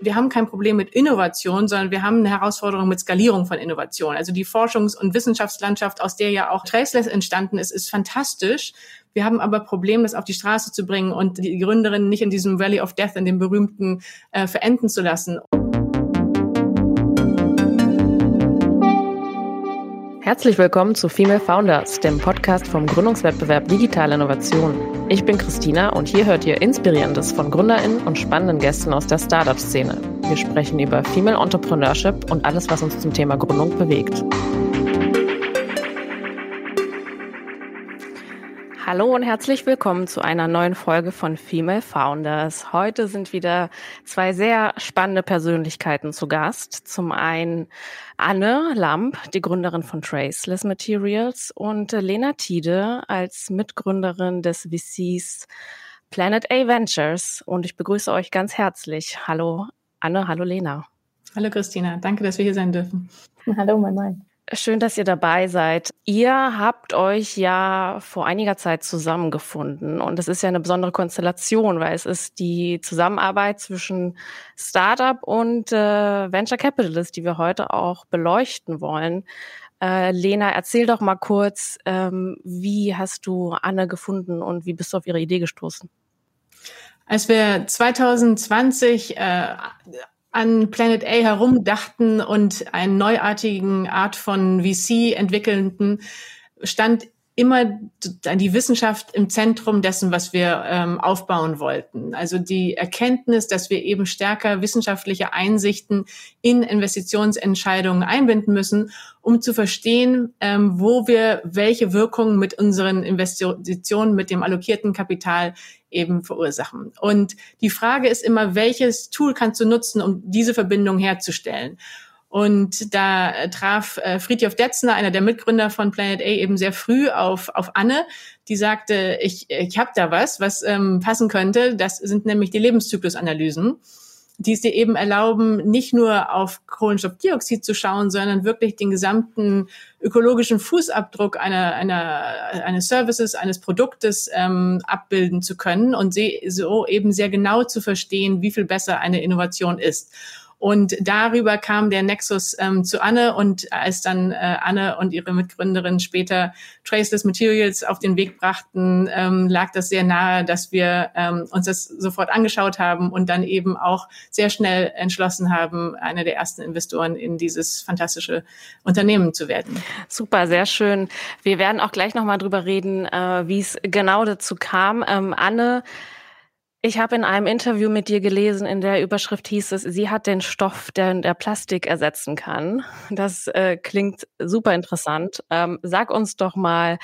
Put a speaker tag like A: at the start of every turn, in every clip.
A: wir haben kein Problem mit Innovation, sondern wir haben eine Herausforderung mit Skalierung von Innovation. Also die Forschungs- und Wissenschaftslandschaft, aus der ja auch Traceless entstanden ist, ist fantastisch. Wir haben aber Problem, das auf die Straße zu bringen und die Gründerin nicht in diesem Valley of Death, in dem berühmten, äh, verenden zu lassen.
B: Herzlich willkommen zu Female Founders, dem Podcast vom Gründungswettbewerb Digitale Innovation. Ich bin Christina und hier hört ihr Inspirierendes von GründerInnen und spannenden Gästen aus der Startup-Szene. Wir sprechen über Female Entrepreneurship und alles, was uns zum Thema Gründung bewegt. Hallo und herzlich willkommen zu einer neuen Folge von Female Founders. Heute sind wieder zwei sehr spannende Persönlichkeiten zu Gast. Zum einen Anne Lamp, die Gründerin von Traceless Materials und Lena Tiede als Mitgründerin des VCs Planet A Ventures. Und ich begrüße euch ganz herzlich. Hallo Anne, hallo Lena.
A: Hallo Christina, danke, dass wir hier sein dürfen.
C: Hallo, mein Mann.
B: Schön, dass ihr dabei seid. Ihr habt euch ja vor einiger Zeit zusammengefunden und es ist ja eine besondere Konstellation, weil es ist die Zusammenarbeit zwischen Startup und äh, Venture Capitalist, die wir heute auch beleuchten wollen. Äh, Lena, erzähl doch mal kurz, ähm, wie hast du Anne gefunden und wie bist du auf ihre Idee gestoßen?
A: Als wir 2020 äh, an Planet A herumdachten und einen neuartigen Art von VC entwickelten, stand immer die Wissenschaft im Zentrum dessen, was wir ähm, aufbauen wollten. Also die Erkenntnis, dass wir eben stärker wissenschaftliche Einsichten in Investitionsentscheidungen einbinden müssen, um zu verstehen, ähm, wo wir welche Wirkungen mit unseren Investitionen, mit dem allokierten Kapital eben verursachen. Und die Frage ist immer, welches Tool kannst du nutzen, um diese Verbindung herzustellen? Und da äh, traf äh, Friedhof Detzner, einer der Mitgründer von Planet A, eben sehr früh auf, auf Anne, die sagte, ich, ich habe da was, was ähm, passen könnte. Das sind nämlich die Lebenszyklusanalysen, die es dir eben erlauben, nicht nur auf Kohlenstoffdioxid zu schauen, sondern wirklich den gesamten ökologischen Fußabdruck einer, einer, eines Services, eines Produktes ähm, abbilden zu können und so eben sehr genau zu verstehen, wie viel besser eine Innovation ist. Und darüber kam der Nexus ähm, zu Anne und als dann äh, Anne und ihre Mitgründerin später Traceless Materials auf den Weg brachten, ähm, lag das sehr nahe, dass wir ähm, uns das sofort angeschaut haben und dann eben auch sehr schnell entschlossen haben, einer der ersten Investoren in dieses fantastische Unternehmen zu werden.
B: Super, sehr schön. Wir werden auch gleich nochmal drüber reden, äh, wie es genau dazu kam. Ähm, Anne, ich habe in einem Interview mit dir gelesen, in der Überschrift hieß es, sie hat den Stoff, der, der Plastik ersetzen kann. Das äh, klingt super interessant. Ähm, sag uns doch mal,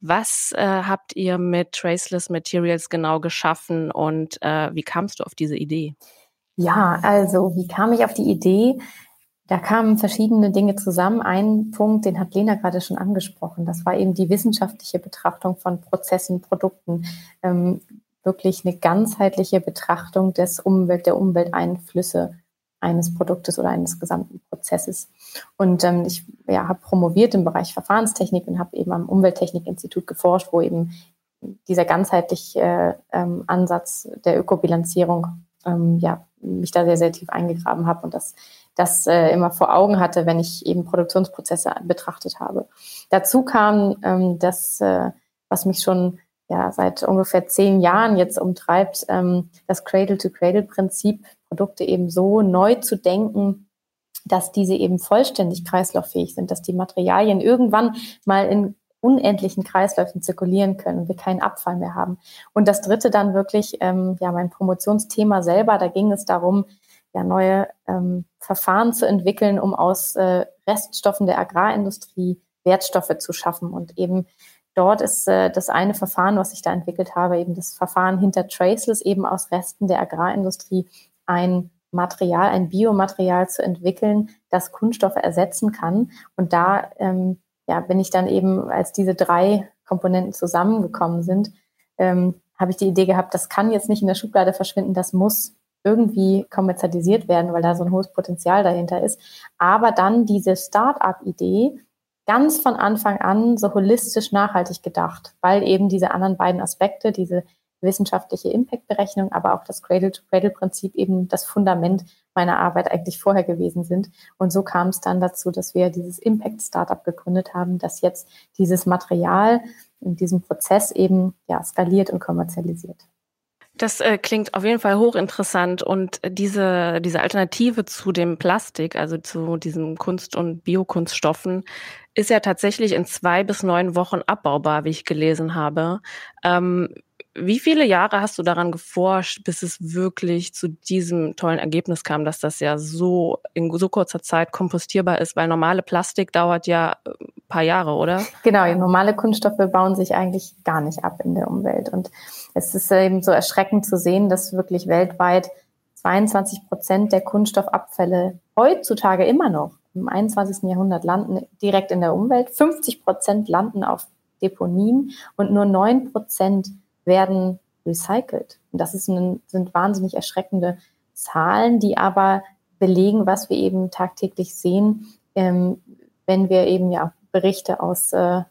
B: was äh, habt ihr mit Traceless Materials genau geschaffen und äh, wie kamst du auf diese Idee?
C: Ja, also wie kam ich auf die Idee? Da kamen verschiedene Dinge zusammen. Ein Punkt, den hat Lena gerade schon angesprochen. Das war eben die wissenschaftliche Betrachtung von Prozessen, Produkten. Ähm, wirklich eine ganzheitliche Betrachtung des Umwelt, der Umwelteinflüsse eines Produktes oder eines gesamten Prozesses. Und ähm, ich ja, habe promoviert im Bereich Verfahrenstechnik und habe eben am Umwelttechnikinstitut geforscht, wo eben dieser ganzheitliche äh, ähm, Ansatz der Ökobilanzierung ähm, ja, mich da sehr, sehr tief eingegraben habe und das, das äh, immer vor Augen hatte, wenn ich eben Produktionsprozesse betrachtet habe. Dazu kam ähm, das, äh, was mich schon ja seit ungefähr zehn Jahren jetzt umtreibt, ähm, das Cradle-to-Cradle-Prinzip, Produkte eben so neu zu denken, dass diese eben vollständig kreislauffähig sind, dass die Materialien irgendwann mal in unendlichen Kreisläufen zirkulieren können und wir keinen Abfall mehr haben. Und das dritte dann wirklich, ähm, ja, mein Promotionsthema selber, da ging es darum, ja, neue ähm, Verfahren zu entwickeln, um aus äh, Reststoffen der Agrarindustrie Wertstoffe zu schaffen und eben Dort ist äh, das eine Verfahren, was ich da entwickelt habe, eben das Verfahren hinter Traceless, eben aus Resten der Agrarindustrie ein Material, ein Biomaterial zu entwickeln, das Kunststoffe ersetzen kann. Und da ähm, ja, bin ich dann eben, als diese drei Komponenten zusammengekommen sind, ähm, habe ich die Idee gehabt, das kann jetzt nicht in der Schublade verschwinden, das muss irgendwie kommerzialisiert werden, weil da so ein hohes Potenzial dahinter ist. Aber dann diese Start-up-Idee, ganz von Anfang an so holistisch nachhaltig gedacht, weil eben diese anderen beiden Aspekte, diese wissenschaftliche Impact-Berechnung, aber auch das Cradle-to-Cradle-Prinzip eben das Fundament meiner Arbeit eigentlich vorher gewesen sind. Und so kam es dann dazu, dass wir dieses Impact-Startup gegründet haben, das jetzt dieses Material in diesem Prozess eben ja, skaliert und kommerzialisiert.
B: Das äh, klingt auf jeden Fall hochinteressant und diese, diese Alternative zu dem Plastik, also zu diesen Kunst- und Biokunststoffen, ist ja tatsächlich in zwei bis neun Wochen abbaubar, wie ich gelesen habe. Ähm, wie viele Jahre hast du daran geforscht, bis es wirklich zu diesem tollen Ergebnis kam, dass das ja so in so kurzer Zeit kompostierbar ist? Weil normale Plastik dauert ja ein äh, paar Jahre, oder?
C: Genau, normale Kunststoffe bauen sich eigentlich gar nicht ab in der Umwelt. Und es ist eben so erschreckend zu sehen, dass wirklich weltweit 22 Prozent der Kunststoffabfälle heutzutage immer noch im 21. Jahrhundert landen direkt in der Umwelt. 50 Prozent landen auf Deponien und nur 9 Prozent werden recycelt. Und das ein, sind wahnsinnig erschreckende Zahlen, die aber belegen, was wir eben tagtäglich sehen, ähm, wenn wir eben ja Berichte aus äh,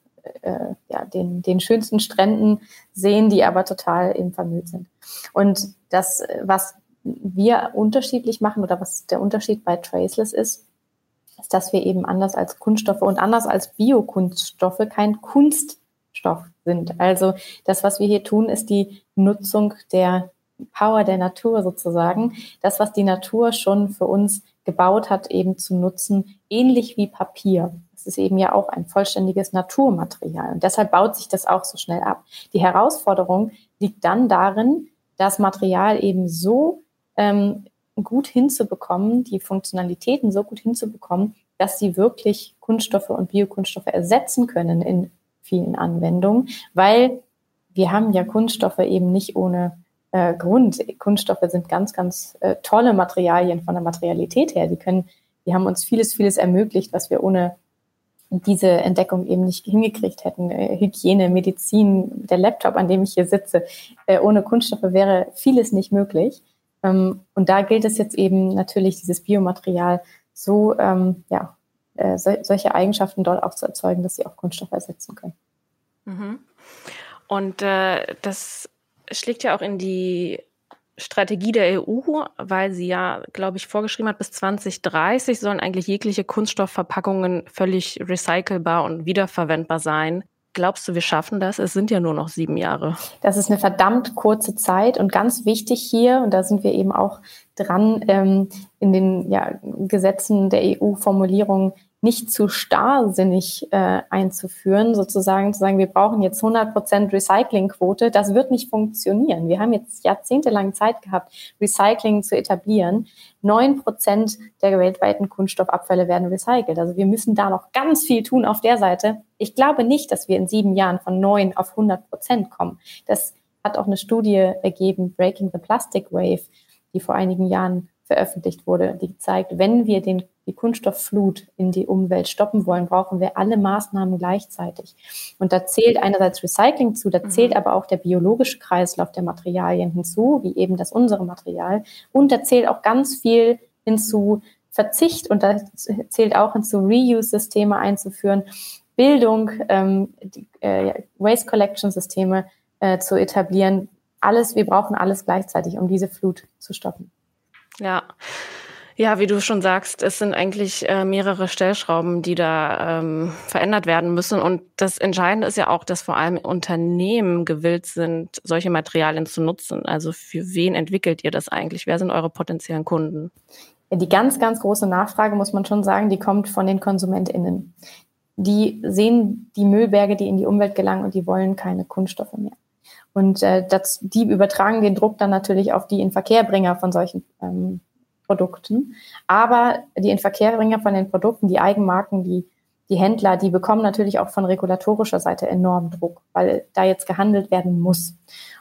C: äh, ja, den, den schönsten Stränden sehen, die aber total eben vermüllt sind. Und das, was wir unterschiedlich machen oder was der Unterschied bei Traceless ist, ist, dass wir eben anders als Kunststoffe und anders als Biokunststoffe kein Kunststoff sind. Also das, was wir hier tun, ist die Nutzung der Power der Natur sozusagen. Das, was die Natur schon für uns gebaut hat, eben zu nutzen, ähnlich wie Papier. Das ist eben ja auch ein vollständiges Naturmaterial. Und deshalb baut sich das auch so schnell ab. Die Herausforderung liegt dann darin, das Material eben so ähm, gut hinzubekommen, die Funktionalitäten so gut hinzubekommen, dass sie wirklich Kunststoffe und Biokunststoffe ersetzen können in vielen Anwendungen, weil wir haben ja Kunststoffe eben nicht ohne äh, Grund. Kunststoffe sind ganz, ganz äh, tolle Materialien von der Materialität her. Die können, die haben uns vieles, vieles ermöglicht, was wir ohne diese Entdeckung eben nicht hingekriegt hätten. Äh, Hygiene, Medizin, der Laptop, an dem ich hier sitze. Äh, ohne Kunststoffe wäre vieles nicht möglich. Ähm, und da gilt es jetzt eben natürlich, dieses Biomaterial so ähm, ja, äh, so, solche Eigenschaften dort auch zu erzeugen, dass sie auch Kunststoffe ersetzen können.
B: Mhm. Und äh, das schlägt ja auch in die Strategie der EU, weil sie ja, glaube ich, vorgeschrieben hat, bis 2030 sollen eigentlich jegliche Kunststoffverpackungen völlig recycelbar und wiederverwendbar sein. Glaubst du, wir schaffen das? Es sind ja nur noch sieben Jahre.
C: Das ist eine verdammt kurze Zeit und ganz wichtig hier, und da sind wir eben auch dran, ähm, in den ja, Gesetzen der EU-Formulierung nicht zu starrsinnig äh, einzuführen, sozusagen zu sagen, wir brauchen jetzt 100 Prozent Recyclingquote. Das wird nicht funktionieren. Wir haben jetzt jahrzehntelang Zeit gehabt, Recycling zu etablieren. Neun Prozent der weltweiten Kunststoffabfälle werden recycelt. Also wir müssen da noch ganz viel tun auf der Seite. Ich glaube nicht, dass wir in sieben Jahren von neun auf 100 Prozent kommen. Das hat auch eine Studie ergeben, Breaking the Plastic Wave, die vor einigen Jahren veröffentlicht wurde, die zeigt, wenn wir den, die Kunststoffflut in die Umwelt stoppen wollen, brauchen wir alle Maßnahmen gleichzeitig. Und da zählt einerseits Recycling zu, da zählt mhm. aber auch der biologische Kreislauf der Materialien hinzu, wie eben das unsere Material. Und da zählt auch ganz viel hinzu Verzicht und da zählt auch hinzu Reuse-Systeme einzuführen, Bildung, ähm, die, äh, Waste Collection-Systeme äh, zu etablieren. Alles, wir brauchen alles gleichzeitig, um diese Flut zu stoppen.
B: Ja. Ja, wie du schon sagst, es sind eigentlich äh, mehrere Stellschrauben, die da ähm, verändert werden müssen. Und das Entscheidende ist ja auch, dass vor allem Unternehmen gewillt sind, solche Materialien zu nutzen. Also für wen entwickelt ihr das eigentlich? Wer sind eure potenziellen Kunden?
C: Die ganz, ganz große Nachfrage, muss man schon sagen, die kommt von den KonsumentInnen. Die sehen die Müllberge, die in die Umwelt gelangen und die wollen keine Kunststoffe mehr. Und äh, das, die übertragen den Druck dann natürlich auf die Inverkehrbringer von solchen ähm, Produkten. Aber die Inverkehrbringer von den Produkten, die Eigenmarken, die, die Händler, die bekommen natürlich auch von regulatorischer Seite enormen Druck, weil da jetzt gehandelt werden muss.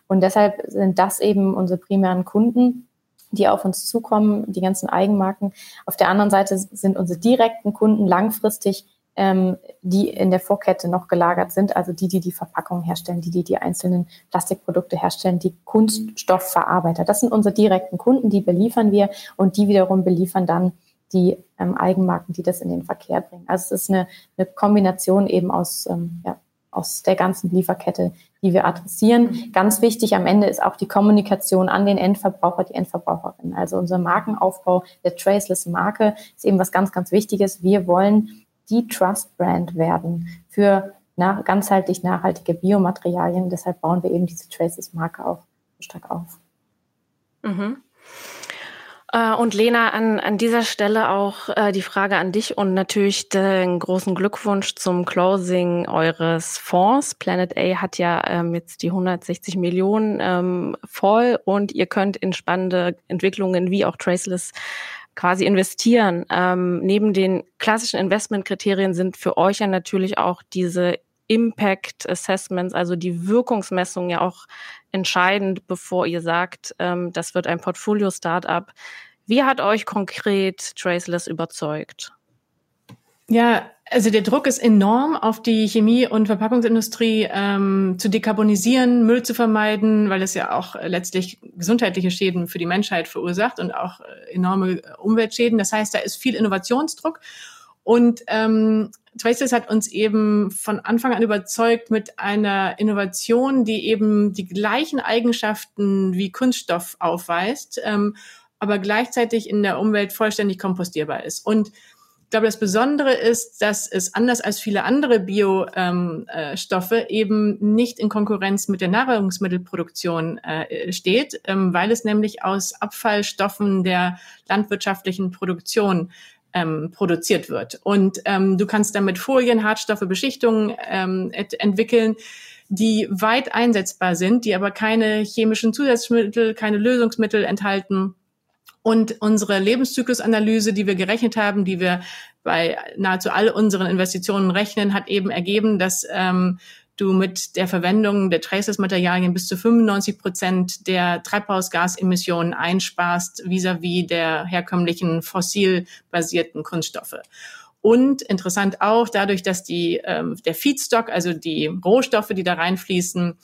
C: Und deshalb sind das eben unsere primären Kunden, die auf uns zukommen, die ganzen Eigenmarken. Auf der anderen Seite sind unsere direkten Kunden langfristig ähm, die in der Vorkette noch gelagert sind, also die, die die Verpackung herstellen, die, die die einzelnen Plastikprodukte herstellen, die Kunststoffverarbeiter. Das sind unsere direkten Kunden, die beliefern wir und die wiederum beliefern dann die ähm, Eigenmarken, die das in den Verkehr bringen. Also es ist eine, eine Kombination eben aus, ähm, ja, aus der ganzen Lieferkette, die wir adressieren. Ganz wichtig am Ende ist auch die Kommunikation an den Endverbraucher, die Endverbraucherin. Also unser Markenaufbau der Traceless Marke ist eben was ganz, ganz Wichtiges. Wir wollen die Trust Brand werden für nach, ganzheitlich nachhaltige Biomaterialien. Deshalb bauen wir eben diese Traceless Marke auch stark auf.
B: Mhm. Äh, und Lena, an, an dieser Stelle auch äh, die Frage an dich und natürlich den großen Glückwunsch zum Closing eures Fonds. Planet A hat ja ähm, jetzt die 160 Millionen ähm, voll und ihr könnt in spannende Entwicklungen wie auch Traceless quasi investieren. Ähm, neben den klassischen Investmentkriterien sind für euch ja natürlich auch diese Impact Assessments, also die Wirkungsmessung ja auch entscheidend, bevor ihr sagt, ähm, das wird ein Portfolio-Startup. Wie hat euch konkret Traceless überzeugt?
A: Ja, also der Druck ist enorm auf die Chemie- und Verpackungsindustrie ähm, zu dekarbonisieren, Müll zu vermeiden, weil es ja auch letztlich gesundheitliche Schäden für die Menschheit verursacht und auch äh, enorme Umweltschäden. Das heißt, da ist viel Innovationsdruck. Und ähm, Traceless hat uns eben von Anfang an überzeugt mit einer Innovation, die eben die gleichen Eigenschaften wie Kunststoff aufweist, ähm, aber gleichzeitig in der Umwelt vollständig kompostierbar ist. Und glaube, das Besondere ist, dass es anders als viele andere Biostoffe ähm, äh, eben nicht in Konkurrenz mit der Nahrungsmittelproduktion äh, steht, ähm, weil es nämlich aus Abfallstoffen der landwirtschaftlichen Produktion ähm, produziert wird. Und ähm, du kannst damit Folien, Hartstoffe, Beschichtungen ähm, entwickeln, die weit einsetzbar sind, die aber keine chemischen Zusatzmittel, keine Lösungsmittel enthalten. Und unsere Lebenszyklusanalyse, die wir gerechnet haben, die wir bei nahezu all unseren Investitionen rechnen, hat eben ergeben, dass ähm, du mit der Verwendung der Traceless-Materialien bis zu 95 Prozent der Treibhausgasemissionen einsparst vis-à-vis -vis der herkömmlichen fossil-basierten Kunststoffe. Und interessant auch, dadurch, dass die, ähm, der Feedstock, also die Rohstoffe, die da reinfließen,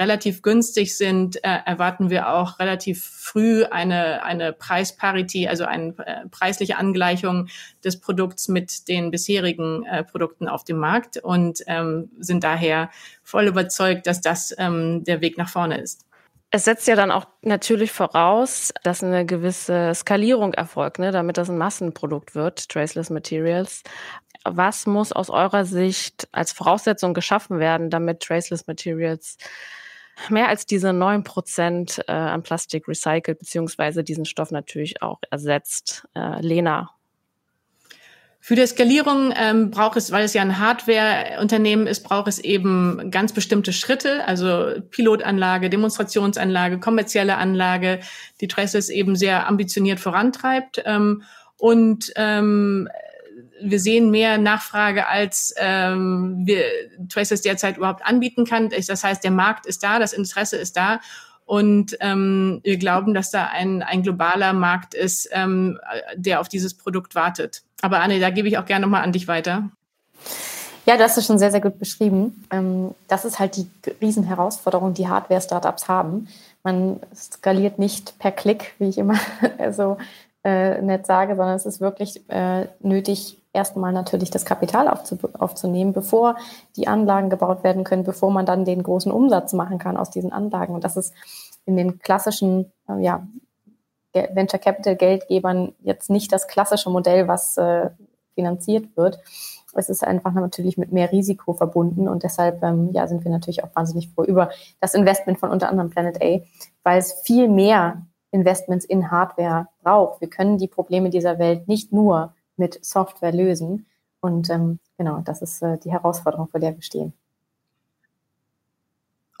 A: relativ günstig sind, äh, erwarten wir auch relativ früh eine, eine Preisparity, also eine äh, preisliche Angleichung des Produkts mit den bisherigen äh, Produkten auf dem Markt und ähm, sind daher voll überzeugt, dass das ähm, der Weg nach vorne ist.
B: Es setzt ja dann auch natürlich voraus, dass eine gewisse Skalierung erfolgt, ne, damit das ein Massenprodukt wird, Traceless Materials. Was muss aus eurer Sicht als Voraussetzung geschaffen werden, damit Traceless Materials mehr als diese neun Prozent äh, an Plastik recycelt, beziehungsweise diesen Stoff natürlich auch ersetzt. Äh, Lena.
A: Für die Skalierung ähm, braucht es, weil es ja ein Hardware-Unternehmen ist, braucht es eben ganz bestimmte Schritte, also Pilotanlage, Demonstrationsanlage, kommerzielle Anlage, die Traces eben sehr ambitioniert vorantreibt. Ähm, und ähm, wir sehen mehr Nachfrage, als ähm, wir Traces derzeit überhaupt anbieten kann. Das heißt, der Markt ist da, das Interesse ist da. Und ähm, wir glauben, dass da ein, ein globaler Markt ist, ähm, der auf dieses Produkt wartet. Aber Anne, da gebe ich auch gerne nochmal an dich weiter.
C: Ja, das ist schon sehr, sehr gut beschrieben. Ähm, das ist halt die Riesenherausforderung, die Hardware-Startups haben. Man skaliert nicht per Klick, wie ich immer so äh, nett sage, sondern es ist wirklich äh, nötig, erstmal natürlich das Kapital aufzu aufzunehmen, bevor die Anlagen gebaut werden können, bevor man dann den großen Umsatz machen kann aus diesen Anlagen. Und das ist in den klassischen äh, ja, Venture Capital Geldgebern jetzt nicht das klassische Modell, was äh, finanziert wird. Es ist einfach natürlich mit mehr Risiko verbunden und deshalb ähm, ja, sind wir natürlich auch wahnsinnig froh über das Investment von unter anderem Planet A, weil es viel mehr Investments in Hardware braucht. Wir können die Probleme dieser Welt nicht nur mit Software lösen. Und ähm, genau, das ist äh, die Herausforderung, vor der wir stehen.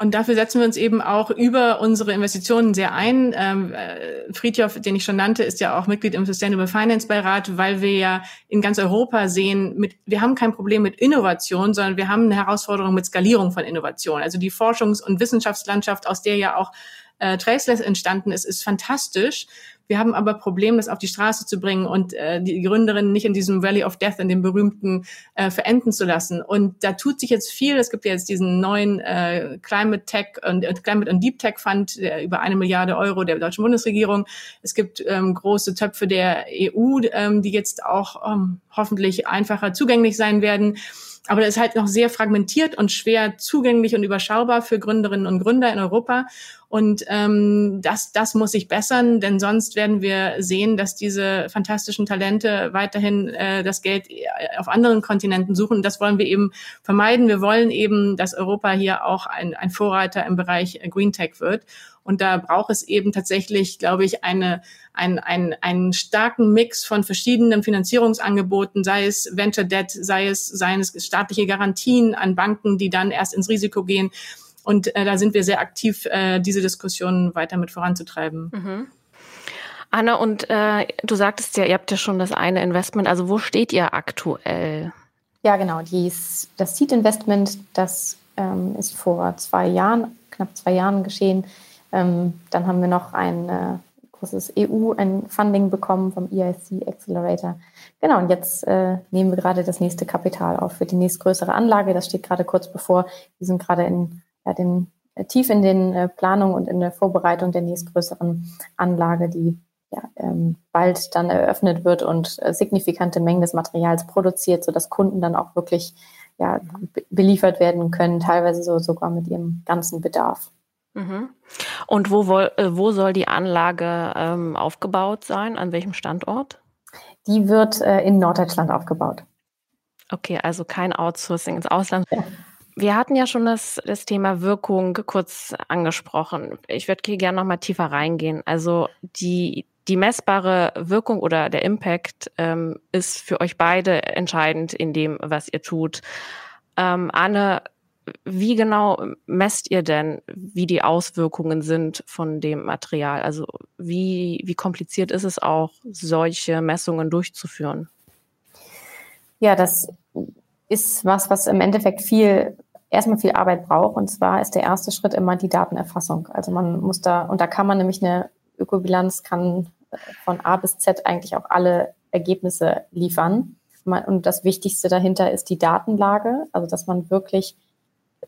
A: Und dafür setzen wir uns eben auch über unsere Investitionen sehr ein. Ähm, äh, Friedhoff, den ich schon nannte, ist ja auch Mitglied im Sustainable Finance Beirat, weil wir ja in ganz Europa sehen, mit, wir haben kein Problem mit Innovation, sondern wir haben eine Herausforderung mit Skalierung von Innovation. Also die Forschungs- und Wissenschaftslandschaft, aus der ja auch äh, Traceless entstanden ist, ist fantastisch. Wir haben aber Probleme, das auf die Straße zu bringen und äh, die Gründerin nicht in diesem Valley of Death, in dem berühmten, äh, verenden zu lassen. Und da tut sich jetzt viel. Es gibt ja jetzt diesen neuen äh, Climate Tech und äh, Climate und Deep Tech Fund der über eine Milliarde Euro der deutschen Bundesregierung. Es gibt ähm, große Töpfe der EU, ähm, die jetzt auch ähm, hoffentlich einfacher zugänglich sein werden. Aber das ist halt noch sehr fragmentiert und schwer zugänglich und überschaubar für Gründerinnen und Gründer in Europa. Und ähm, das, das muss sich bessern, denn sonst werden wir sehen, dass diese fantastischen Talente weiterhin äh, das Geld auf anderen Kontinenten suchen. Das wollen wir eben vermeiden. Wir wollen eben, dass Europa hier auch ein, ein Vorreiter im Bereich Green Tech wird. Und da braucht es eben tatsächlich, glaube ich, eine, ein, ein, einen starken Mix von verschiedenen Finanzierungsangeboten, sei es Venture Debt, sei es, seien es staatliche Garantien an Banken, die dann erst ins Risiko gehen. Und äh, da sind wir sehr aktiv, äh, diese Diskussion weiter mit voranzutreiben.
B: Mhm. Anna, und äh, du sagtest ja, ihr habt ja schon das eine Investment. Also wo steht ihr aktuell?
C: Ja, genau. Dies, das Seed Investment, das ähm, ist vor zwei Jahren, knapp zwei Jahren geschehen. Ähm, dann haben wir noch ein äh, großes EU, ein Funding bekommen vom EIC Accelerator. Genau, und jetzt äh, nehmen wir gerade das nächste Kapital auf für die nächstgrößere Anlage. Das steht gerade kurz bevor. Wir sind gerade in, ja, den, äh, tief in den äh, Planungen und in der Vorbereitung der nächstgrößeren Anlage, die ja, ähm, bald dann eröffnet wird und äh, signifikante Mengen des Materials produziert, sodass Kunden dann auch wirklich ja, beliefert werden können, teilweise so sogar mit ihrem ganzen Bedarf.
B: Mhm. Und wo, äh, wo soll die Anlage ähm, aufgebaut sein? An welchem Standort?
C: Die wird äh, in Norddeutschland aufgebaut.
B: Okay, also kein Outsourcing ins Ausland. Ja. Wir hatten ja schon das, das Thema Wirkung kurz angesprochen. Ich würde hier gerne noch mal tiefer reingehen. Also die, die messbare Wirkung oder der Impact ähm, ist für euch beide entscheidend in dem, was ihr tut. Ähm, Anne, wie genau messt ihr denn, wie die Auswirkungen sind von dem Material? Also wie, wie kompliziert ist es auch, solche Messungen durchzuführen?
C: Ja, das ist was, was im Endeffekt viel, erstmal viel Arbeit braucht. Und zwar ist der erste Schritt immer die Datenerfassung. Also man muss da, und da kann man nämlich eine Ökobilanz kann von A bis Z eigentlich auch alle Ergebnisse liefern. Und das Wichtigste dahinter ist die Datenlage, also dass man wirklich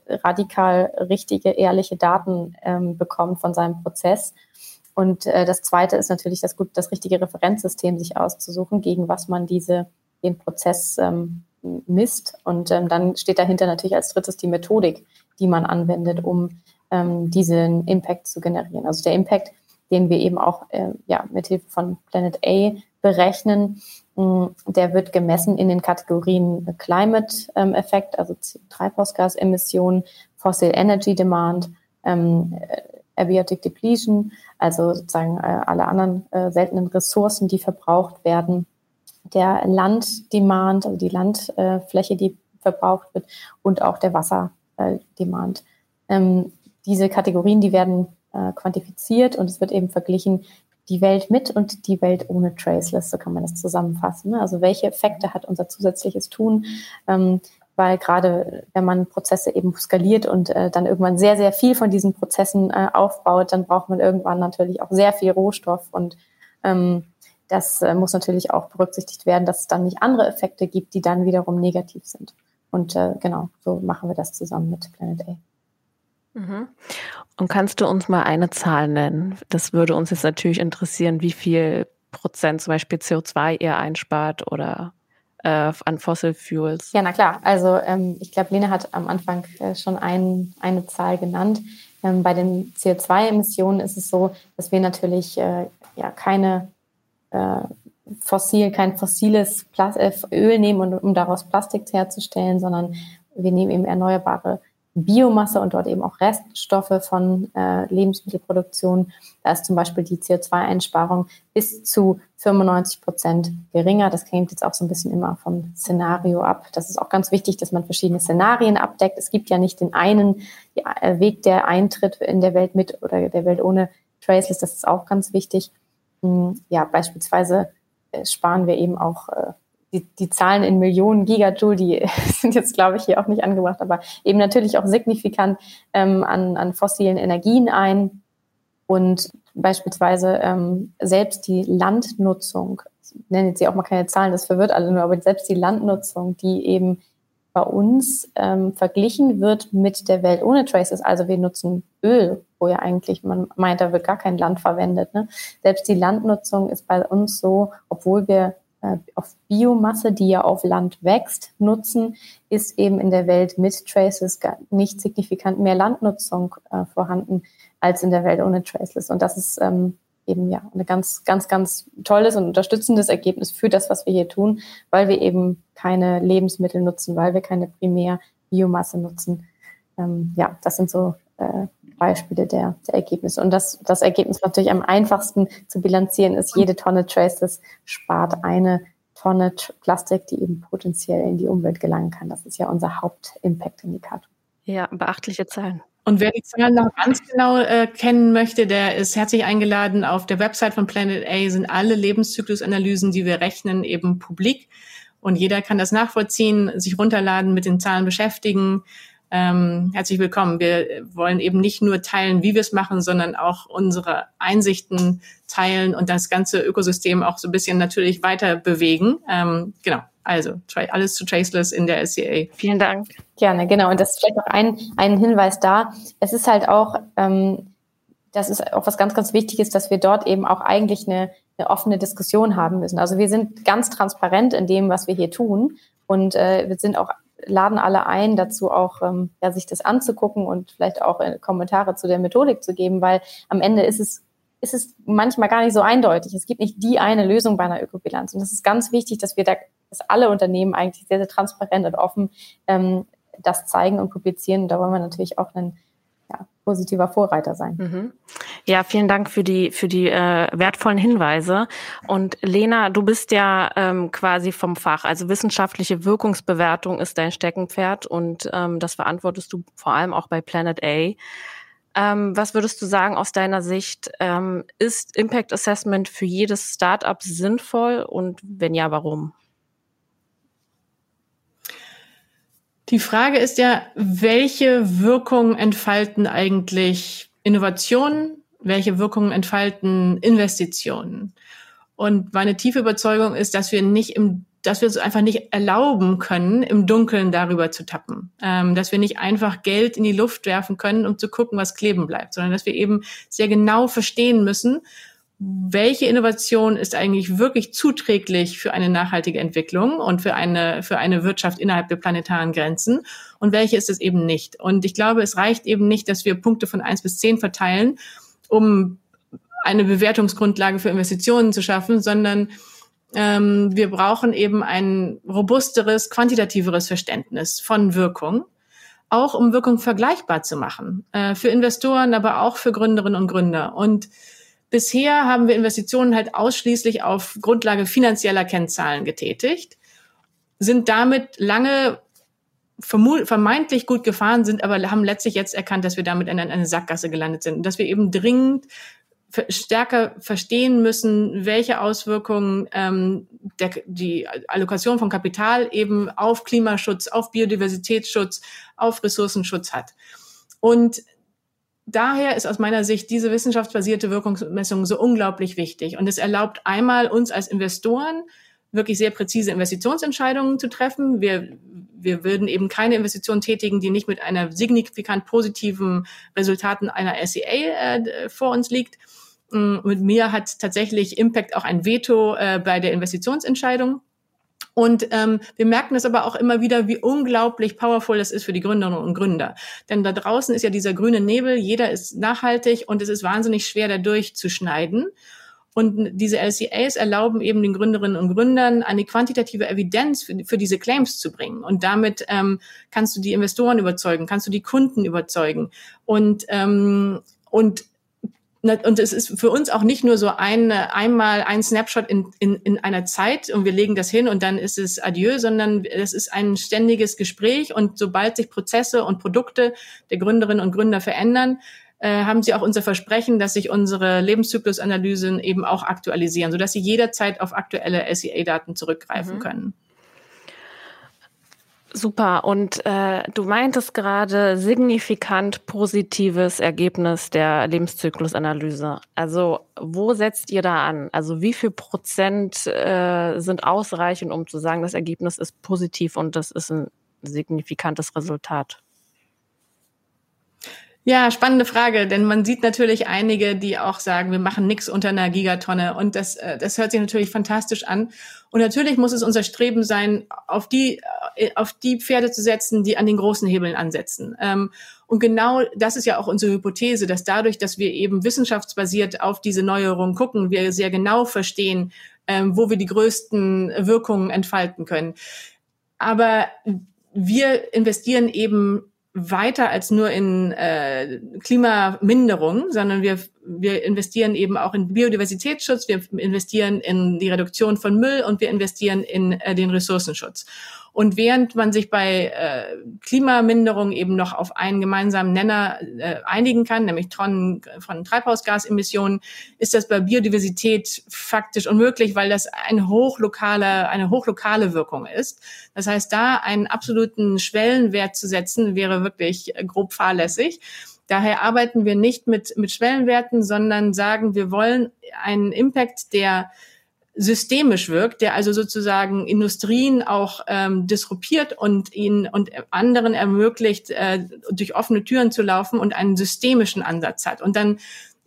C: radikal richtige, ehrliche Daten ähm, bekommt von seinem Prozess. Und äh, das Zweite ist natürlich das gut, das richtige Referenzsystem sich auszusuchen, gegen was man diese den Prozess ähm, misst. Und ähm, dann steht dahinter natürlich als drittes die Methodik, die man anwendet, um ähm, diesen Impact zu generieren. Also der Impact, den wir eben auch äh, ja, mit Hilfe von Planet A berechnen, der wird gemessen in den Kategorien Climate ähm, Effekt, also Treibhausgasemissionen, Fossil Energy Demand, ähm, Abiotic Depletion, also sozusagen äh, alle anderen äh, seltenen Ressourcen, die verbraucht werden, der Landdemand, also die Landfläche, die verbraucht wird, und auch der Wasserdemand. Ähm, diese Kategorien, die werden äh, quantifiziert und es wird eben verglichen, die Welt mit und die Welt ohne Traceless, so kann man das zusammenfassen. Ne? Also welche Effekte hat unser zusätzliches Tun? Ähm, weil gerade wenn man Prozesse eben skaliert und äh, dann irgendwann sehr, sehr viel von diesen Prozessen äh, aufbaut, dann braucht man irgendwann natürlich auch sehr viel Rohstoff und ähm, das äh, muss natürlich auch berücksichtigt werden, dass es dann nicht andere Effekte gibt, die dann wiederum negativ sind. Und äh, genau, so machen wir das zusammen mit Planet A.
B: Mhm. Und kannst du uns mal eine Zahl nennen? Das würde uns jetzt natürlich interessieren, wie viel Prozent zum Beispiel CO2 ihr einspart oder äh, an Fossil Fuels.
C: Ja, na klar. Also ähm, ich glaube, Lena hat am Anfang äh, schon ein, eine Zahl genannt. Ähm, bei den CO2-Emissionen ist es so, dass wir natürlich äh, ja keine äh, fossil, kein fossiles Plas äh, Öl nehmen, um, um daraus Plastik herzustellen, sondern wir nehmen eben erneuerbare Biomasse und dort eben auch Reststoffe von äh, Lebensmittelproduktion. Da ist zum Beispiel die CO2-Einsparung bis zu 95 Prozent geringer. Das hängt jetzt auch so ein bisschen immer vom Szenario ab. Das ist auch ganz wichtig, dass man verschiedene Szenarien abdeckt. Es gibt ja nicht den einen äh, Weg, der eintritt in der Welt mit oder der Welt ohne Traceless. Das ist auch ganz wichtig. Hm, ja, beispielsweise äh, sparen wir eben auch äh, die, die Zahlen in Millionen Gigajoule, die sind jetzt, glaube ich, hier auch nicht angebracht, aber eben natürlich auch signifikant ähm, an, an fossilen Energien ein. Und beispielsweise ähm, selbst die Landnutzung, ich nenne jetzt hier auch mal keine Zahlen, das verwirrt alle nur, aber selbst die Landnutzung, die eben bei uns ähm, verglichen wird mit der Welt ohne Traces. Also wir nutzen Öl, wo ja eigentlich man meint, da wird gar kein Land verwendet. Ne? Selbst die Landnutzung ist bei uns so, obwohl wir auf Biomasse, die ja auf Land wächst, nutzen, ist eben in der Welt mit Traces nicht signifikant mehr Landnutzung äh, vorhanden als in der Welt ohne Traceless. Und das ist ähm, eben ja ein ganz, ganz, ganz tolles und unterstützendes Ergebnis für das, was wir hier tun, weil wir eben keine Lebensmittel nutzen, weil wir keine primär Biomasse nutzen. Ähm, ja, das sind so äh, Beispiele der, der Ergebnisse. Und das, das Ergebnis natürlich am einfachsten zu bilanzieren ist, jede Tonne Traces spart eine Tonne Plastik, die eben potenziell in die Umwelt gelangen kann. Das ist ja unser Hauptimpact-Indikator.
B: Ja, beachtliche Zahlen.
A: Und wer die Zahlen noch ganz genau äh, kennen möchte, der ist herzlich eingeladen. Auf der Website von Planet A sind alle Lebenszyklusanalysen, die wir rechnen, eben publik. Und jeder kann das nachvollziehen, sich runterladen, mit den Zahlen beschäftigen. Ähm, herzlich willkommen. Wir wollen eben nicht nur teilen, wie wir es machen, sondern auch unsere Einsichten teilen und das ganze Ökosystem auch so ein bisschen natürlich weiter bewegen. Ähm, genau. Also alles zu Traceless in der SCA.
B: Vielen Dank.
C: Gerne, genau. Und das ist vielleicht noch ein, ein Hinweis da. Es ist halt auch, ähm, das ist auch was ganz, ganz Wichtiges, dass wir dort eben auch eigentlich eine, eine offene Diskussion haben müssen. Also wir sind ganz transparent in dem, was wir hier tun. Und äh, wir sind auch laden alle ein, dazu auch ähm, ja, sich das anzugucken und vielleicht auch äh, Kommentare zu der Methodik zu geben, weil am Ende ist es ist es manchmal gar nicht so eindeutig. Es gibt nicht die eine Lösung bei einer Ökobilanz. Und das ist ganz wichtig, dass wir da, dass alle Unternehmen eigentlich sehr, sehr transparent und offen ähm, das zeigen und publizieren. Und da wollen wir natürlich auch ein ja, positiver Vorreiter sein. Mhm.
B: Ja, vielen Dank für die für die äh, wertvollen Hinweise. Und Lena, du bist ja ähm, quasi vom Fach, also wissenschaftliche Wirkungsbewertung ist dein Steckenpferd und ähm, das verantwortest du vor allem auch bei Planet A. Ähm, was würdest du sagen aus deiner Sicht? Ähm, ist Impact Assessment für jedes Startup sinnvoll und wenn ja, warum?
A: Die Frage ist ja, welche Wirkung entfalten eigentlich Innovationen? Welche Wirkungen entfalten Investitionen? Und meine tiefe Überzeugung ist, dass wir nicht im dass wir es einfach nicht erlauben können, im Dunkeln darüber zu tappen. Ähm, dass wir nicht einfach Geld in die Luft werfen können, um zu gucken, was kleben bleibt, sondern dass wir eben sehr genau verstehen müssen, welche Innovation ist eigentlich wirklich zuträglich für eine nachhaltige Entwicklung und für eine, für eine Wirtschaft innerhalb der planetaren Grenzen und welche ist es eben nicht. Und ich glaube, es reicht eben nicht, dass wir Punkte von eins bis zehn verteilen, um eine Bewertungsgrundlage für Investitionen zu schaffen, sondern ähm, wir brauchen eben ein robusteres, quantitativeres Verständnis von Wirkung, auch um Wirkung vergleichbar zu machen, äh, für Investoren, aber auch für Gründerinnen und Gründer. Und bisher haben wir Investitionen halt ausschließlich auf Grundlage finanzieller Kennzahlen getätigt, sind damit lange vermeintlich gut gefahren sind, aber haben letztlich jetzt erkannt, dass wir damit in eine Sackgasse gelandet sind und dass wir eben dringend stärker verstehen müssen, welche Auswirkungen ähm, der, die Allokation von Kapital eben auf Klimaschutz, auf Biodiversitätsschutz, auf Ressourcenschutz hat. Und daher ist aus meiner Sicht diese wissenschaftsbasierte Wirkungsmessung so unglaublich wichtig. Und es erlaubt einmal uns als Investoren wirklich sehr präzise Investitionsentscheidungen zu treffen. Wir, wir würden eben keine Investition tätigen, die nicht mit einer signifikant positiven Resultaten einer SEA äh, vor uns liegt. Mm, mit mir hat tatsächlich Impact auch ein Veto äh, bei der Investitionsentscheidung. Und ähm, wir merken es aber auch immer wieder, wie unglaublich powerful das ist für die Gründerinnen und Gründer. Denn da draußen ist ja dieser grüne Nebel, jeder ist nachhaltig und es ist wahnsinnig schwer, da durchzuschneiden. Und diese LCAs erlauben eben den Gründerinnen und Gründern eine quantitative Evidenz für, für diese Claims zu bringen. Und damit ähm, kannst du die Investoren überzeugen, kannst du die Kunden überzeugen. Und, ähm, und und es ist für uns auch nicht nur so ein, einmal ein Snapshot in, in, in einer Zeit und wir legen das hin und dann ist es adieu, sondern es ist ein ständiges Gespräch und sobald sich Prozesse und Produkte der Gründerinnen und Gründer verändern, äh, haben sie auch unser Versprechen, dass sich unsere Lebenszyklusanalysen eben auch aktualisieren, sodass sie jederzeit auf aktuelle SEA-Daten zurückgreifen mhm. können.
B: Super. Und äh, du meintest gerade signifikant positives Ergebnis der Lebenszyklusanalyse. Also wo setzt ihr da an? Also wie viel Prozent äh, sind ausreichend, um zu sagen, das Ergebnis ist positiv und das ist ein signifikantes Resultat?
A: Ja, spannende Frage, denn man sieht natürlich einige, die auch sagen, wir machen nichts unter einer Gigatonne und das, äh, das hört sich natürlich fantastisch an. Und natürlich muss es unser Streben sein, auf die, äh, auf die Pferde zu setzen, die an den großen Hebeln ansetzen. Ähm, und genau das ist ja auch unsere Hypothese, dass dadurch, dass wir eben wissenschaftsbasiert auf diese Neuerungen gucken, wir sehr genau verstehen, ähm, wo wir die größten Wirkungen entfalten können. Aber wir investieren eben weiter als nur in äh, Klimaminderung, sondern wir, wir investieren eben auch in Biodiversitätsschutz, wir investieren in die Reduktion von Müll und wir investieren in äh, den Ressourcenschutz. Und während man sich bei äh, Klimaminderung eben noch auf einen gemeinsamen Nenner äh, einigen kann, nämlich Tonnen von Treibhausgasemissionen, ist das bei Biodiversität faktisch unmöglich, weil das ein hochlokale, eine hochlokale Wirkung ist. Das heißt, da einen absoluten Schwellenwert zu setzen, wäre wirklich grob fahrlässig. Daher arbeiten wir nicht mit, mit Schwellenwerten, sondern sagen, wir wollen einen Impact, der systemisch wirkt, der also sozusagen Industrien auch ähm, disruptiert und ihnen und anderen ermöglicht, äh, durch offene Türen zu laufen und einen systemischen Ansatz hat. Und dann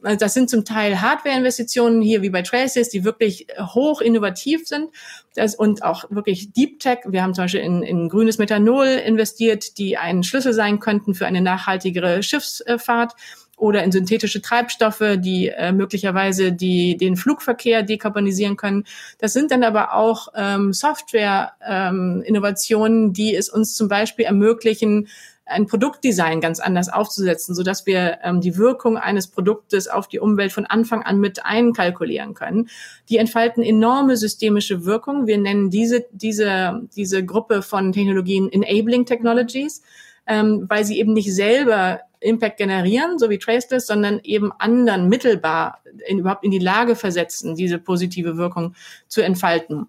A: äh, das sind zum Teil Hardware-Investitionen hier wie bei Traces, die wirklich hoch innovativ sind das, und auch wirklich Deep Tech. Wir haben zum Beispiel in, in grünes Methanol investiert, die ein Schlüssel sein könnten für eine nachhaltigere Schiffsfahrt oder in synthetische Treibstoffe, die äh, möglicherweise die, den Flugverkehr dekarbonisieren können. Das sind dann aber auch ähm, Software-Innovationen, ähm, die es uns zum Beispiel ermöglichen, ein Produktdesign ganz anders aufzusetzen, so dass wir ähm, die Wirkung eines Produktes auf die Umwelt von Anfang an mit einkalkulieren können. Die entfalten enorme systemische Wirkung. Wir nennen diese, diese, diese Gruppe von Technologien Enabling Technologies, ähm, weil sie eben nicht selber Impact generieren, so wie Traceless, sondern eben anderen mittelbar in, überhaupt in die Lage versetzen, diese positive Wirkung zu entfalten.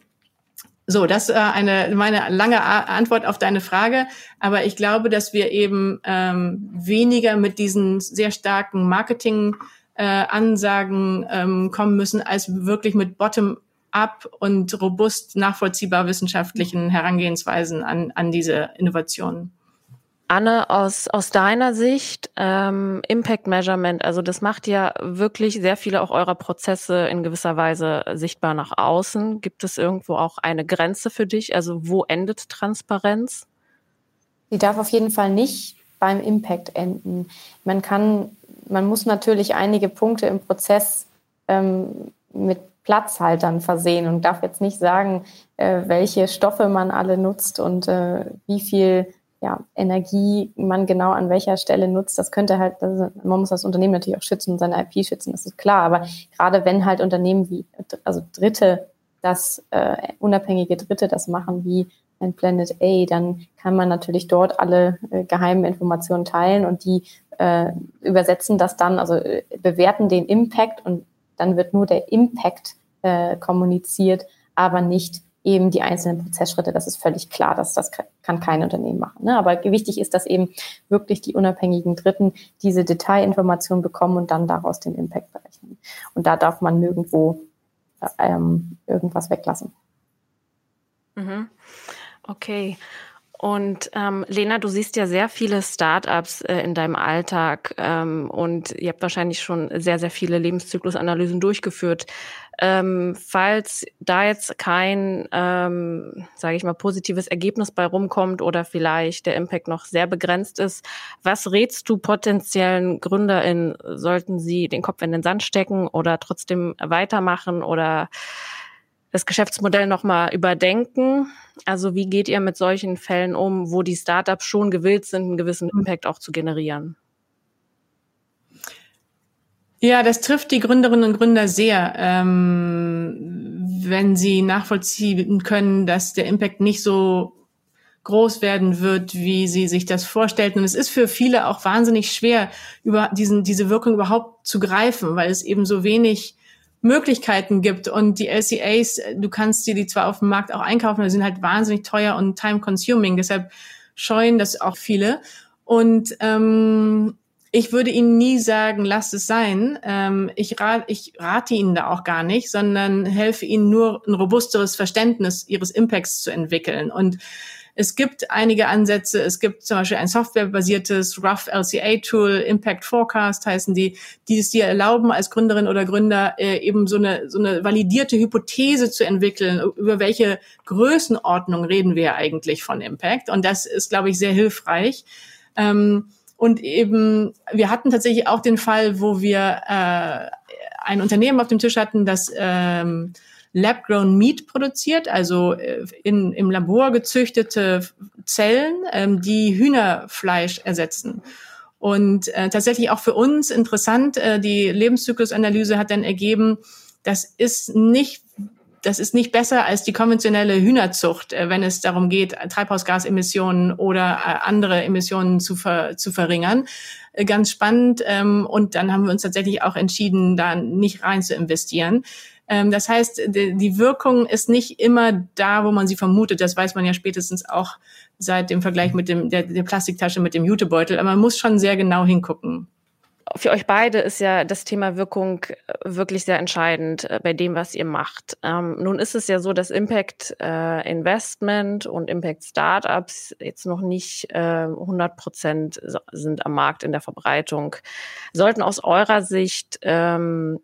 A: So, das äh, eine meine lange Antwort auf deine Frage, aber ich glaube, dass wir eben ähm, weniger mit diesen sehr starken Marketing äh, Ansagen ähm, kommen müssen, als wirklich mit Bottom up und robust nachvollziehbar wissenschaftlichen Herangehensweisen an, an diese Innovationen.
B: Anne, aus, aus deiner Sicht, ähm, Impact Measurement, also das macht ja wirklich sehr viele auch eurer Prozesse in gewisser Weise sichtbar nach außen. Gibt es irgendwo auch eine Grenze für dich? Also wo endet Transparenz?
C: Die darf auf jeden Fall nicht beim Impact enden. Man kann, man muss natürlich einige Punkte im Prozess ähm, mit Platzhaltern versehen und darf jetzt nicht sagen, äh, welche Stoffe man alle nutzt und äh, wie viel ja, Energie man genau an welcher Stelle nutzt, das könnte halt, ist, man muss das Unternehmen natürlich auch schützen und seine IP schützen, das ist klar. Aber gerade wenn halt Unternehmen wie, also Dritte, das äh, unabhängige Dritte das machen, wie ein Planet A, dann kann man natürlich dort alle äh, geheimen Informationen teilen und die äh, übersetzen das dann, also äh, bewerten den Impact und dann wird nur der Impact äh, kommuniziert, aber nicht eben die einzelnen Prozessschritte. Das ist völlig klar, dass das kann kein Unternehmen machen. Ne? Aber wichtig ist, dass eben wirklich die unabhängigen Dritten diese Detailinformationen bekommen und dann daraus den Impact berechnen. Und da darf man nirgendwo ähm, irgendwas weglassen.
B: Mhm. Okay. Und ähm, Lena, du siehst ja sehr viele Startups äh, in deinem Alltag ähm, und ihr habt wahrscheinlich schon sehr, sehr viele Lebenszyklusanalysen durchgeführt. Ähm, falls da jetzt kein, ähm, sage ich mal, positives Ergebnis bei rumkommt oder vielleicht der Impact noch sehr begrenzt ist, was rätst du potenziellen GründerInnen? Sollten sie den Kopf in den Sand stecken oder trotzdem weitermachen oder das Geschäftsmodell nochmal überdenken? Also wie geht ihr mit solchen Fällen um, wo die Startups schon gewillt sind, einen gewissen Impact auch zu generieren?
A: Ja, das trifft die Gründerinnen und Gründer sehr, ähm, wenn sie nachvollziehen können, dass der Impact nicht so groß werden wird, wie sie sich das vorstellten. Und es ist für viele auch wahnsinnig schwer, über diesen, diese Wirkung überhaupt zu greifen, weil es eben so wenig Möglichkeiten gibt. Und die LCAs, du kannst dir die zwar auf dem Markt auch einkaufen, aber sind halt wahnsinnig teuer und time-consuming. Deshalb scheuen das auch viele. Und ähm, ich würde Ihnen nie sagen, lasst es sein. Ähm, ich, rat, ich rate Ihnen da auch gar nicht, sondern helfe Ihnen nur ein robusteres Verständnis Ihres Impacts zu entwickeln. Und Es gibt einige Ansätze. Es gibt zum Beispiel ein softwarebasiertes Rough LCA Tool, Impact Forecast heißen die, die es dir erlauben, als Gründerin oder Gründer äh, eben so eine, so eine validierte Hypothese zu entwickeln, über welche Größenordnung reden wir eigentlich von Impact. Und das ist, glaube ich, sehr hilfreich. Ähm, und eben, wir hatten tatsächlich auch den Fall, wo wir äh, ein Unternehmen auf dem Tisch hatten, das ähm, Lab-grown Meat produziert, also äh, in, im Labor gezüchtete Zellen, ähm, die Hühnerfleisch ersetzen. Und äh, tatsächlich auch für uns interessant, äh, die Lebenszyklusanalyse hat dann ergeben, das ist nicht das ist nicht besser als die konventionelle Hühnerzucht, äh, wenn es darum geht, Treibhausgasemissionen oder äh, andere Emissionen zu, ver, zu verringern. Ganz spannend. Ähm, und dann haben wir uns tatsächlich auch entschieden, da nicht rein zu investieren. Ähm, das heißt, die Wirkung ist nicht immer da, wo man sie vermutet. Das weiß man ja spätestens auch seit dem Vergleich mit dem, der, der Plastiktasche mit dem Jutebeutel. Aber man muss schon sehr genau hingucken
B: für euch beide ist ja das Thema Wirkung äh, wirklich sehr entscheidend äh, bei dem, was ihr macht. Ähm, nun ist es ja so, dass Impact äh, Investment und Impact Startups jetzt noch nicht äh, 100 Prozent sind am Markt in der Verbreitung. Sollten aus eurer Sicht ähm,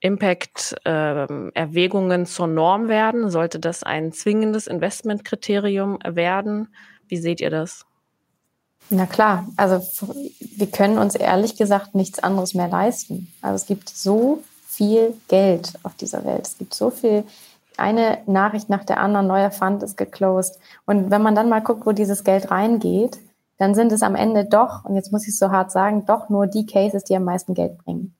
B: Impact-Erwägungen ähm, zur Norm werden? Sollte das ein zwingendes Investmentkriterium werden? Wie seht ihr das?
C: Na klar, also wir können uns ehrlich gesagt nichts anderes mehr leisten. Also es gibt so viel Geld auf dieser Welt. Es gibt so viel, eine Nachricht nach der anderen, neuer Fund ist geclosed. Und wenn man dann mal guckt, wo dieses Geld reingeht, dann sind es am Ende doch, und jetzt muss ich es so hart sagen, doch nur die Cases, die am meisten Geld bringen.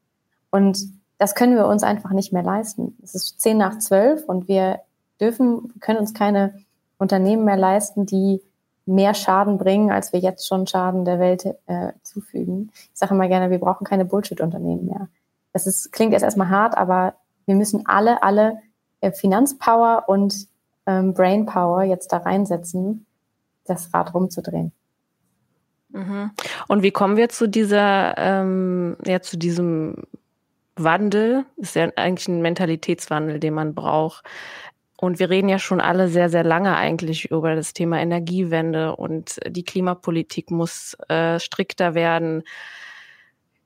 C: Und das können wir uns einfach nicht mehr leisten. Es ist zehn nach zwölf und wir dürfen, können uns keine Unternehmen mehr leisten, die mehr Schaden bringen, als wir jetzt schon Schaden der Welt äh, zufügen. Ich sage immer gerne, wir brauchen keine Bullshit-Unternehmen mehr. Das ist, klingt jetzt erstmal hart, aber wir müssen alle, alle äh, Finanzpower und ähm, Brainpower jetzt da reinsetzen, das Rad rumzudrehen.
B: Mhm. Und wie kommen wir zu dieser, ähm, ja, zu diesem Wandel? Ist ja eigentlich ein Mentalitätswandel, den man braucht. Und wir reden ja schon alle sehr, sehr lange eigentlich über das Thema Energiewende und die Klimapolitik muss äh, strikter werden.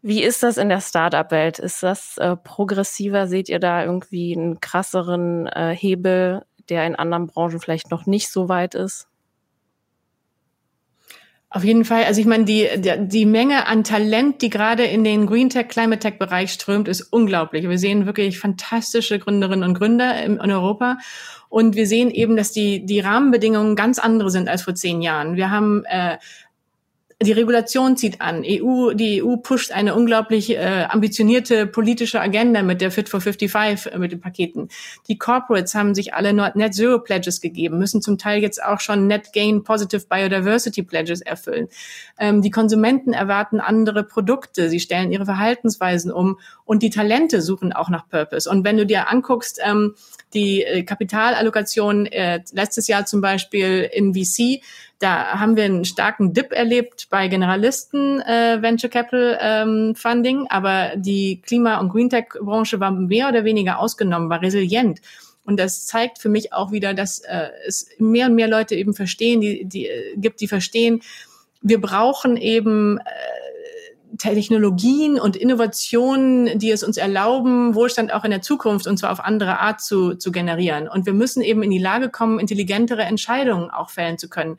B: Wie ist das in der Startup-Welt? Ist das äh, progressiver? Seht ihr da irgendwie einen krasseren äh, Hebel, der in anderen Branchen vielleicht noch nicht so weit ist?
A: Auf jeden Fall. Also ich meine, die, die, die Menge an Talent, die gerade in den Green Tech, Climate Tech Bereich strömt, ist unglaublich. Wir sehen wirklich fantastische Gründerinnen und Gründer in, in Europa. Und wir sehen eben, dass die, die Rahmenbedingungen ganz andere sind als vor zehn Jahren. Wir haben äh, die Regulation zieht an. EU, die EU pusht eine unglaublich äh, ambitionierte politische Agenda mit der Fit for 55 äh, mit den Paketen. Die Corporates haben sich alle Net Zero Pledges gegeben, müssen zum Teil jetzt auch schon Net Gain Positive Biodiversity Pledges erfüllen. Ähm, die Konsumenten erwarten andere Produkte, sie stellen ihre Verhaltensweisen um und die Talente suchen auch nach Purpose. Und wenn du dir anguckst, ähm, die äh, Kapitalallokation äh, letztes Jahr zum Beispiel in VC, da haben wir einen starken Dip erlebt bei Generalisten äh, Venture Capital ähm, Funding, aber die Klima- und Green Tech Branche war mehr oder weniger ausgenommen, war resilient. Und das zeigt für mich auch wieder, dass äh, es mehr und mehr Leute eben verstehen, die, die äh, gibt, die verstehen, wir brauchen eben äh, Technologien und Innovationen, die es uns erlauben, Wohlstand auch in der Zukunft und zwar auf andere Art zu, zu generieren. Und wir müssen eben in die Lage kommen, intelligentere Entscheidungen auch fällen zu können.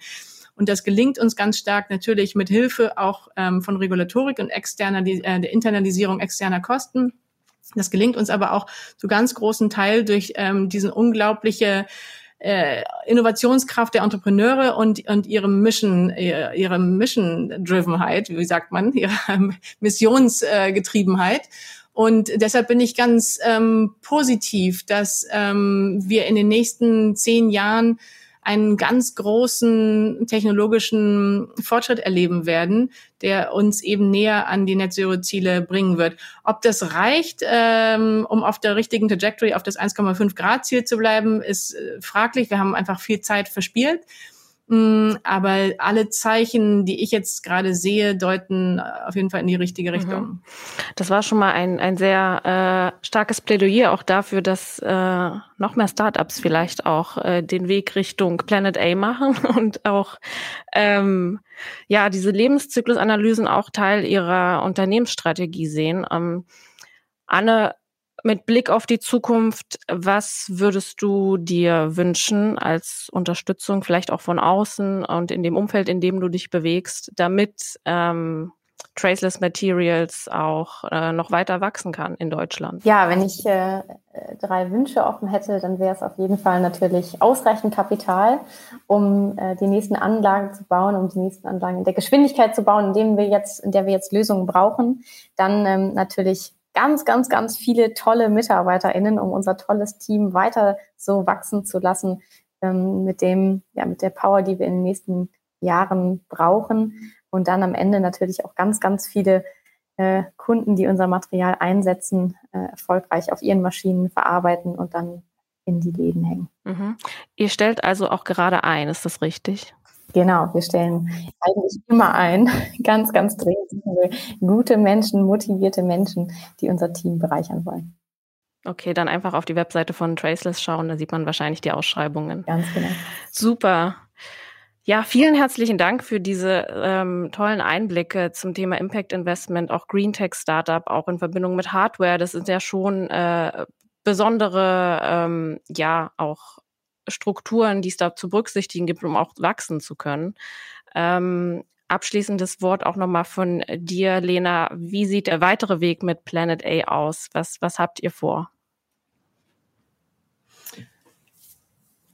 A: Und das gelingt uns ganz stark natürlich mit Hilfe auch ähm, von Regulatorik und externer, äh, der Internalisierung externer Kosten. Das gelingt uns aber auch zu ganz großen Teil durch ähm, diesen unglaubliche äh, Innovationskraft der Entrepreneure und, und ihre Mission, ihre, Mission-Drivenheit, wie sagt man, ihre Missionsgetriebenheit. Und deshalb bin ich ganz ähm, positiv, dass ähm, wir in den nächsten zehn Jahren einen ganz großen technologischen Fortschritt erleben werden, der uns eben näher an die Net Zero Ziele bringen wird. Ob das reicht, ähm, um auf der richtigen Trajectory auf das 1,5 Grad Ziel zu bleiben, ist äh, fraglich. Wir haben einfach viel Zeit verspielt. Mm, aber alle Zeichen, die ich jetzt gerade sehe, deuten auf jeden Fall in die richtige mhm. Richtung.
B: Das war schon mal ein, ein sehr äh, starkes Plädoyer auch dafür, dass äh, noch mehr Startups vielleicht auch äh, den Weg Richtung Planet A machen und auch ähm, ja diese Lebenszyklusanalysen auch Teil ihrer Unternehmensstrategie sehen. Ähm, Anne, mit Blick auf die Zukunft, was würdest du dir wünschen als Unterstützung, vielleicht auch von außen und in dem Umfeld, in dem du dich bewegst, damit ähm, Traceless Materials auch äh, noch weiter wachsen kann in Deutschland?
C: Ja, wenn ich äh, drei Wünsche offen hätte, dann wäre es auf jeden Fall natürlich ausreichend Kapital, um äh, die nächsten Anlagen zu bauen, um die nächsten Anlagen in der Geschwindigkeit zu bauen, in, dem wir jetzt, in der wir jetzt Lösungen brauchen. Dann ähm, natürlich ganz, ganz, ganz viele tolle MitarbeiterInnen, um unser tolles Team weiter so wachsen zu lassen, ähm, mit dem, ja, mit der Power, die wir in den nächsten Jahren brauchen. Und dann am Ende natürlich auch ganz, ganz viele äh, Kunden, die unser Material einsetzen, äh, erfolgreich auf ihren Maschinen verarbeiten und dann in die Läden hängen.
B: Mhm. Ihr stellt also auch gerade ein, ist das richtig?
C: Genau, wir stellen eigentlich immer ein, ganz, ganz dringend gute Menschen, motivierte Menschen, die unser Team bereichern wollen.
B: Okay, dann einfach auf die Webseite von Traceless schauen, da sieht man wahrscheinlich die Ausschreibungen.
C: Ganz genau.
B: Super. Ja, vielen herzlichen Dank für diese ähm, tollen Einblicke zum Thema Impact Investment, auch Green Tech Startup, auch in Verbindung mit Hardware. Das sind ja schon äh, besondere, ähm, ja, auch Strukturen, die es da zu berücksichtigen gibt, um auch wachsen zu können. Ähm, abschließendes Wort auch nochmal von dir, Lena. Wie sieht der weitere Weg mit Planet A aus? Was, was habt ihr vor?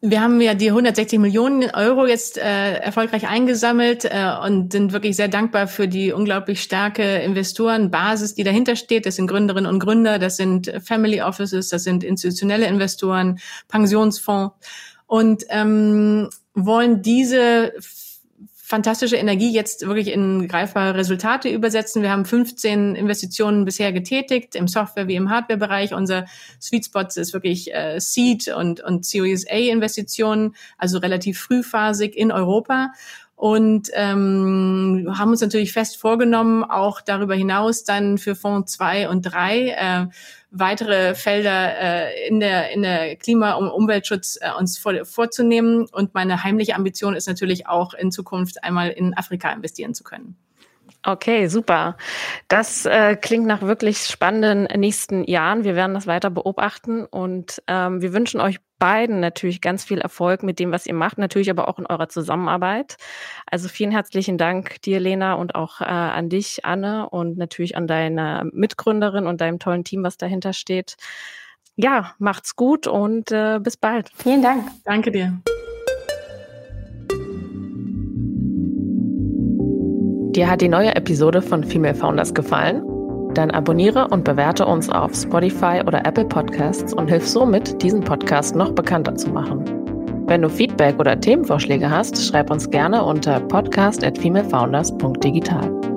A: Wir haben ja die 160 Millionen Euro jetzt äh, erfolgreich eingesammelt äh, und sind wirklich sehr dankbar für die unglaublich starke Investorenbasis, die dahinter steht. Das sind Gründerinnen und Gründer, das sind Family Offices, das sind institutionelle Investoren, Pensionsfonds und ähm, wollen diese fantastische Energie jetzt wirklich in greifbare Resultate übersetzen. Wir haben 15 Investitionen bisher getätigt, im Software- wie im Hardware-Bereich. Unser Sweet Spot ist wirklich äh, Seed und, und Series A-Investitionen, also relativ frühphasig in Europa und ähm, haben uns natürlich fest vorgenommen, auch darüber hinaus dann für Fonds 2 und 3 äh, weitere Felder äh, in der in der Klima- und Umweltschutz äh, uns vor, vorzunehmen. Und meine heimliche Ambition ist natürlich auch in Zukunft einmal in Afrika investieren zu können.
B: Okay, super. Das äh, klingt nach wirklich spannenden nächsten Jahren. Wir werden das weiter beobachten und ähm, wir wünschen euch beiden natürlich ganz viel Erfolg mit dem, was ihr macht, natürlich aber auch in eurer Zusammenarbeit. Also vielen herzlichen Dank dir, Lena, und auch äh, an dich, Anne, und natürlich an deine Mitgründerin und deinem tollen Team, was dahinter steht. Ja, macht's gut und äh, bis bald.
C: Vielen Dank.
A: Danke dir.
B: Dir hat die neue Episode von Female Founders gefallen? Dann abonniere und bewerte uns auf Spotify oder Apple Podcasts und hilf somit, diesen Podcast noch bekannter zu machen. Wenn du Feedback oder Themenvorschläge hast, schreib uns gerne unter podcast at femalefounders.digital.